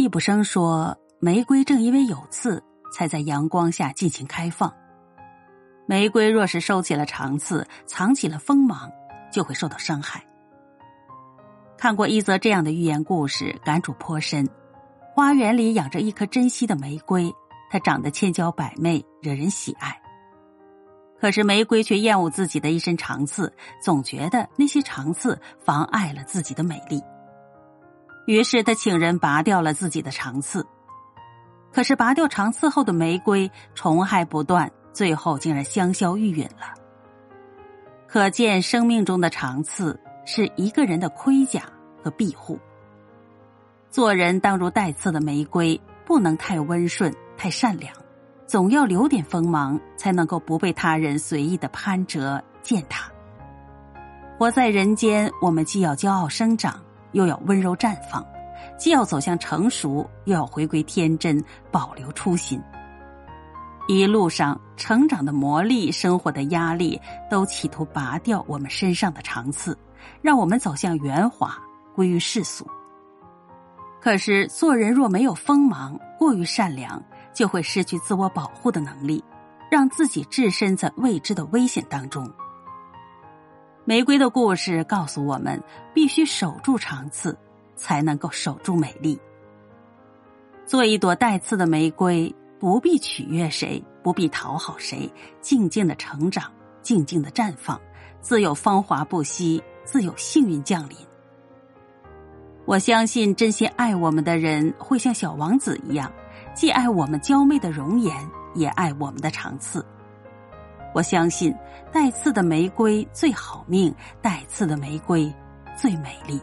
易卜生说：“玫瑰正因为有刺，才在阳光下尽情开放。玫瑰若是收起了长刺，藏起了锋芒，就会受到伤害。”看过一则这样的寓言故事，感触颇深。花园里养着一颗珍惜的玫瑰，它长得千娇百媚，惹人喜爱。可是玫瑰却厌恶自己的一身长刺，总觉得那些长刺妨碍了自己的美丽。于是他请人拔掉了自己的长刺。可是拔掉长刺后的玫瑰虫害不断，最后竟然香消玉殒了。可见生命中的长刺。是一个人的盔甲和庇护。做人当如带刺的玫瑰，不能太温顺、太善良，总要留点锋芒，才能够不被他人随意的攀折践踏。活在人间，我们既要骄傲生长，又要温柔绽放；既要走向成熟，又要回归天真，保留初心。一路上成长的磨砺，生活的压力，都企图拔掉我们身上的长刺。让我们走向圆滑，归于世俗。可是做人若没有锋芒，过于善良，就会失去自我保护的能力，让自己置身在未知的危险当中。玫瑰的故事告诉我们，必须守住长刺，才能够守住美丽。做一朵带刺的玫瑰，不必取悦谁，不必讨好谁，静静的成长，静静的绽放，自有芳华不息。自有幸运降临。我相信真心爱我们的人会像小王子一样，既爱我们娇媚的容颜，也爱我们的长刺。我相信带刺的玫瑰最好命，带刺的玫瑰最美丽。